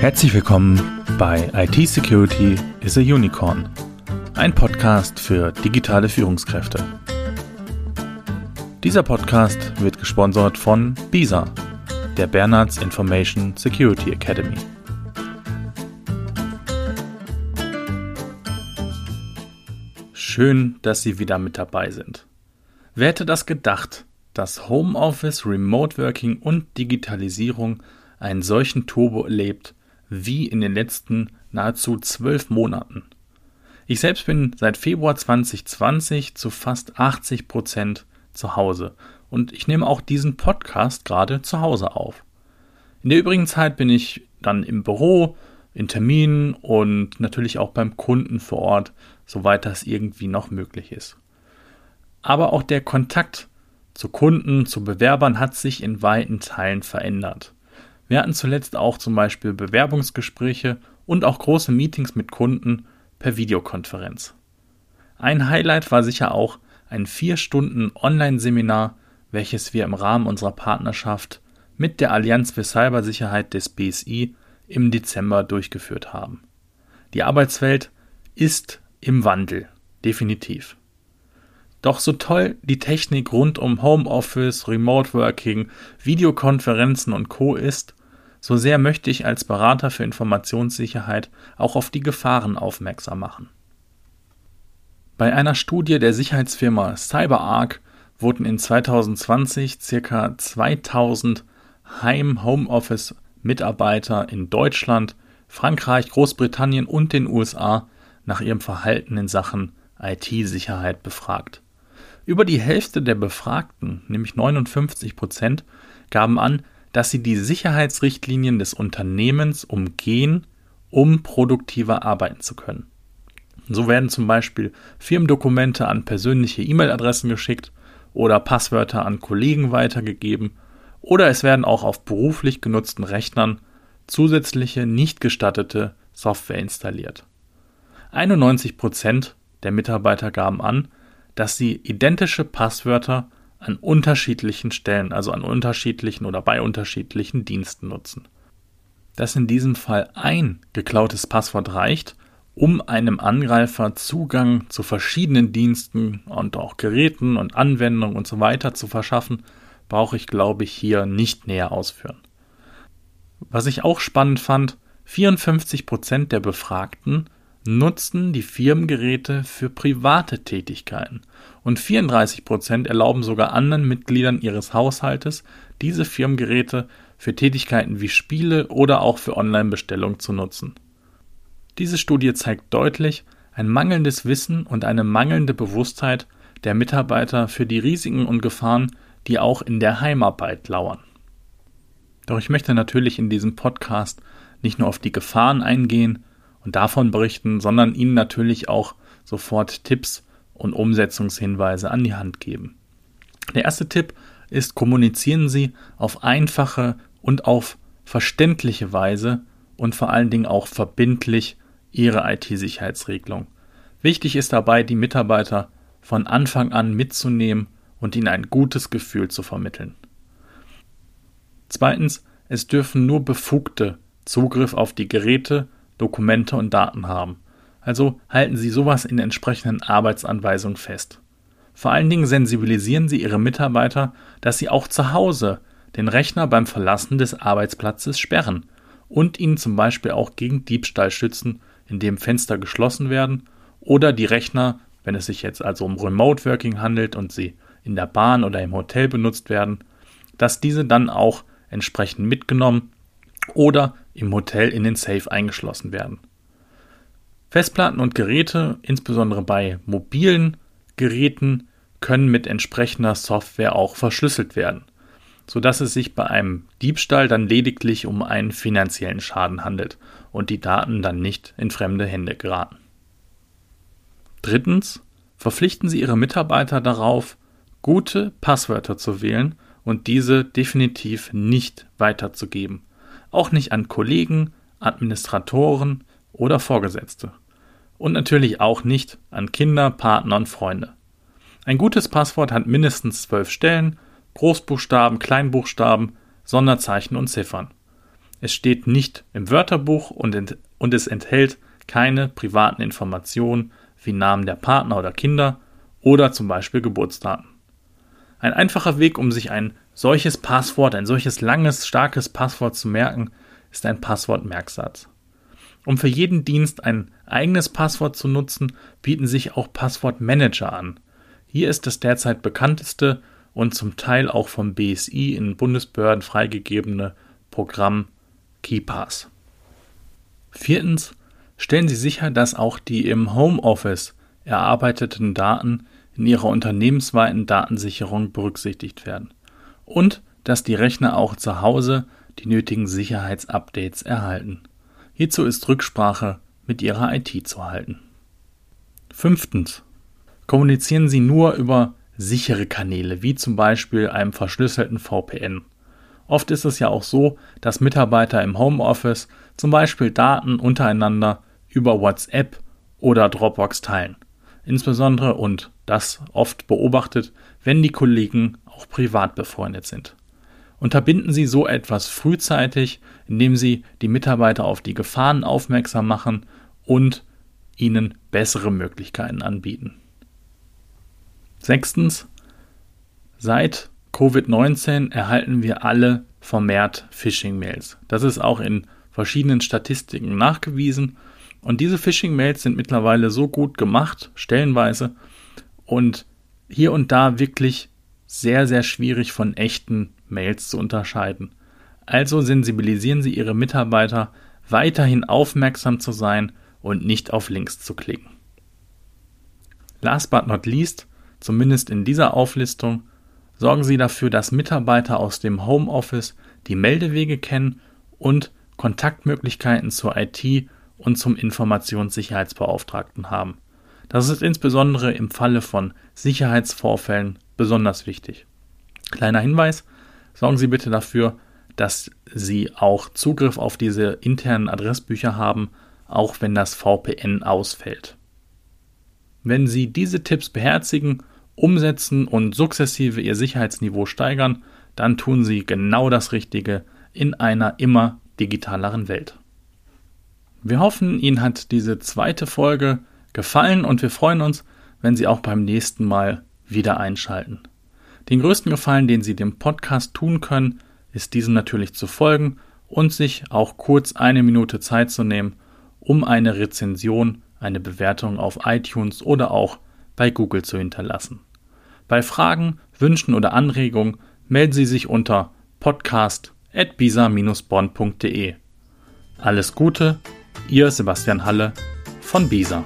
Herzlich willkommen bei IT Security is a Unicorn, ein Podcast für digitale Führungskräfte. Dieser Podcast wird gesponsert von BISA, der Bernards Information Security Academy. Schön, dass Sie wieder mit dabei sind. Wer hätte das gedacht, dass Homeoffice, Remote Working und Digitalisierung einen solchen Turbo erlebt wie in den letzten nahezu zwölf Monaten. Ich selbst bin seit Februar 2020 zu fast 80 Prozent zu Hause und ich nehme auch diesen Podcast gerade zu Hause auf. In der übrigen Zeit bin ich dann im Büro, in Terminen und natürlich auch beim Kunden vor Ort, soweit das irgendwie noch möglich ist. Aber auch der Kontakt zu Kunden, zu Bewerbern hat sich in weiten Teilen verändert. Wir hatten zuletzt auch zum Beispiel Bewerbungsgespräche und auch große Meetings mit Kunden per Videokonferenz. Ein Highlight war sicher auch ein vier Stunden Online-Seminar, welches wir im Rahmen unserer Partnerschaft mit der Allianz für Cybersicherheit des BSI im Dezember durchgeführt haben. Die Arbeitswelt ist im Wandel, definitiv. Doch so toll die Technik rund um Homeoffice, Remote Working, Videokonferenzen und Co ist, so sehr möchte ich als Berater für Informationssicherheit auch auf die Gefahren aufmerksam machen. Bei einer Studie der Sicherheitsfirma CyberArk wurden in 2020 ca. 2000 Heim-Homeoffice-Mitarbeiter in Deutschland, Frankreich, Großbritannien und den USA nach ihrem Verhalten in Sachen IT-Sicherheit befragt. Über die Hälfte der Befragten, nämlich 59 Prozent, gaben an, dass sie die Sicherheitsrichtlinien des Unternehmens umgehen, um produktiver arbeiten zu können. So werden zum Beispiel Firmendokumente an persönliche E-Mail-Adressen geschickt oder Passwörter an Kollegen weitergegeben oder es werden auch auf beruflich genutzten Rechnern zusätzliche nicht gestattete Software installiert. 91 Prozent der Mitarbeiter gaben an, dass sie identische Passwörter an unterschiedlichen Stellen, also an unterschiedlichen oder bei unterschiedlichen Diensten nutzen. Dass in diesem Fall ein geklautes Passwort reicht, um einem Angreifer Zugang zu verschiedenen Diensten und auch Geräten und Anwendungen und so weiter zu verschaffen, brauche ich, glaube ich, hier nicht näher ausführen. Was ich auch spannend fand, 54% der Befragten nutzen die Firmengeräte für private Tätigkeiten und 34 Prozent erlauben sogar anderen Mitgliedern ihres Haushaltes, diese Firmengeräte für Tätigkeiten wie Spiele oder auch für Online-Bestellungen zu nutzen. Diese Studie zeigt deutlich ein mangelndes Wissen und eine mangelnde Bewusstheit der Mitarbeiter für die Risiken und Gefahren, die auch in der Heimarbeit lauern. Doch ich möchte natürlich in diesem Podcast nicht nur auf die Gefahren eingehen, und davon berichten, sondern ihnen natürlich auch sofort Tipps und Umsetzungshinweise an die Hand geben. Der erste Tipp ist, kommunizieren Sie auf einfache und auf verständliche Weise und vor allen Dingen auch verbindlich Ihre IT-Sicherheitsregelung. Wichtig ist dabei, die Mitarbeiter von Anfang an mitzunehmen und ihnen ein gutes Gefühl zu vermitteln. Zweitens, es dürfen nur Befugte Zugriff auf die Geräte Dokumente und Daten haben. Also halten Sie sowas in entsprechenden Arbeitsanweisungen fest. Vor allen Dingen sensibilisieren Sie Ihre Mitarbeiter, dass sie auch zu Hause den Rechner beim Verlassen des Arbeitsplatzes sperren und ihn zum Beispiel auch gegen Diebstahl schützen, indem Fenster geschlossen werden oder die Rechner, wenn es sich jetzt also um Remote Working handelt und sie in der Bahn oder im Hotel benutzt werden, dass diese dann auch entsprechend mitgenommen oder im Hotel in den Safe eingeschlossen werden. Festplatten und Geräte, insbesondere bei mobilen Geräten, können mit entsprechender Software auch verschlüsselt werden, sodass es sich bei einem Diebstahl dann lediglich um einen finanziellen Schaden handelt und die Daten dann nicht in fremde Hände geraten. Drittens, verpflichten Sie Ihre Mitarbeiter darauf, gute Passwörter zu wählen und diese definitiv nicht weiterzugeben auch nicht an Kollegen, Administratoren oder Vorgesetzte. Und natürlich auch nicht an Kinder, Partner und Freunde. Ein gutes Passwort hat mindestens zwölf Stellen, Großbuchstaben, Kleinbuchstaben, Sonderzeichen und Ziffern. es steht nicht im Wörterbuch und, ent und es enthält keine privaten Informationen wie Namen der Partner oder Kinder oder zum Beispiel Geburtsdaten. Ein einfacher Weg, um sich ein solches Passwort, ein solches langes, starkes Passwort zu merken, ist ein Passwortmerksatz. Um für jeden Dienst ein eigenes Passwort zu nutzen, bieten sich auch Passwortmanager an. Hier ist das derzeit bekannteste und zum Teil auch vom BSI in Bundesbehörden freigegebene Programm KeyPass. Viertens stellen Sie sicher, dass auch die im Homeoffice erarbeiteten Daten in ihrer unternehmensweiten Datensicherung berücksichtigt werden und dass die Rechner auch zu Hause die nötigen Sicherheitsupdates erhalten. Hierzu ist Rücksprache mit Ihrer IT zu halten. Fünftens. Kommunizieren Sie nur über sichere Kanäle, wie zum Beispiel einem verschlüsselten VPN. Oft ist es ja auch so, dass Mitarbeiter im Homeoffice zum Beispiel Daten untereinander über WhatsApp oder Dropbox teilen. Insbesondere und das oft beobachtet, wenn die Kollegen auch privat befreundet sind. Unterbinden Sie so etwas frühzeitig, indem Sie die Mitarbeiter auf die Gefahren aufmerksam machen und ihnen bessere Möglichkeiten anbieten. Sechstens, seit Covid-19 erhalten wir alle vermehrt Phishing-Mails. Das ist auch in verschiedenen Statistiken nachgewiesen. Und diese Phishing-Mails sind mittlerweile so gut gemacht, stellenweise, und hier und da wirklich sehr, sehr schwierig von echten Mails zu unterscheiden. Also sensibilisieren Sie Ihre Mitarbeiter, weiterhin aufmerksam zu sein und nicht auf Links zu klicken. Last but not least, zumindest in dieser Auflistung, sorgen Sie dafür, dass Mitarbeiter aus dem Homeoffice die Meldewege kennen und Kontaktmöglichkeiten zur IT und zum Informationssicherheitsbeauftragten haben. Das ist insbesondere im Falle von Sicherheitsvorfällen besonders wichtig. Kleiner Hinweis, sorgen Sie bitte dafür, dass Sie auch Zugriff auf diese internen Adressbücher haben, auch wenn das VPN ausfällt. Wenn Sie diese Tipps beherzigen, umsetzen und sukzessive Ihr Sicherheitsniveau steigern, dann tun Sie genau das Richtige in einer immer digitaleren Welt. Wir hoffen, Ihnen hat diese zweite Folge gefallen und wir freuen uns, wenn Sie auch beim nächsten Mal wieder einschalten. Den größten Gefallen, den Sie dem Podcast tun können, ist diesem natürlich zu folgen und sich auch kurz eine Minute Zeit zu nehmen, um eine Rezension, eine Bewertung auf iTunes oder auch bei Google zu hinterlassen. Bei Fragen, Wünschen oder Anregungen melden Sie sich unter podcast.bisa-bonn.de. Alles Gute, Ihr Sebastian Halle von Bisa.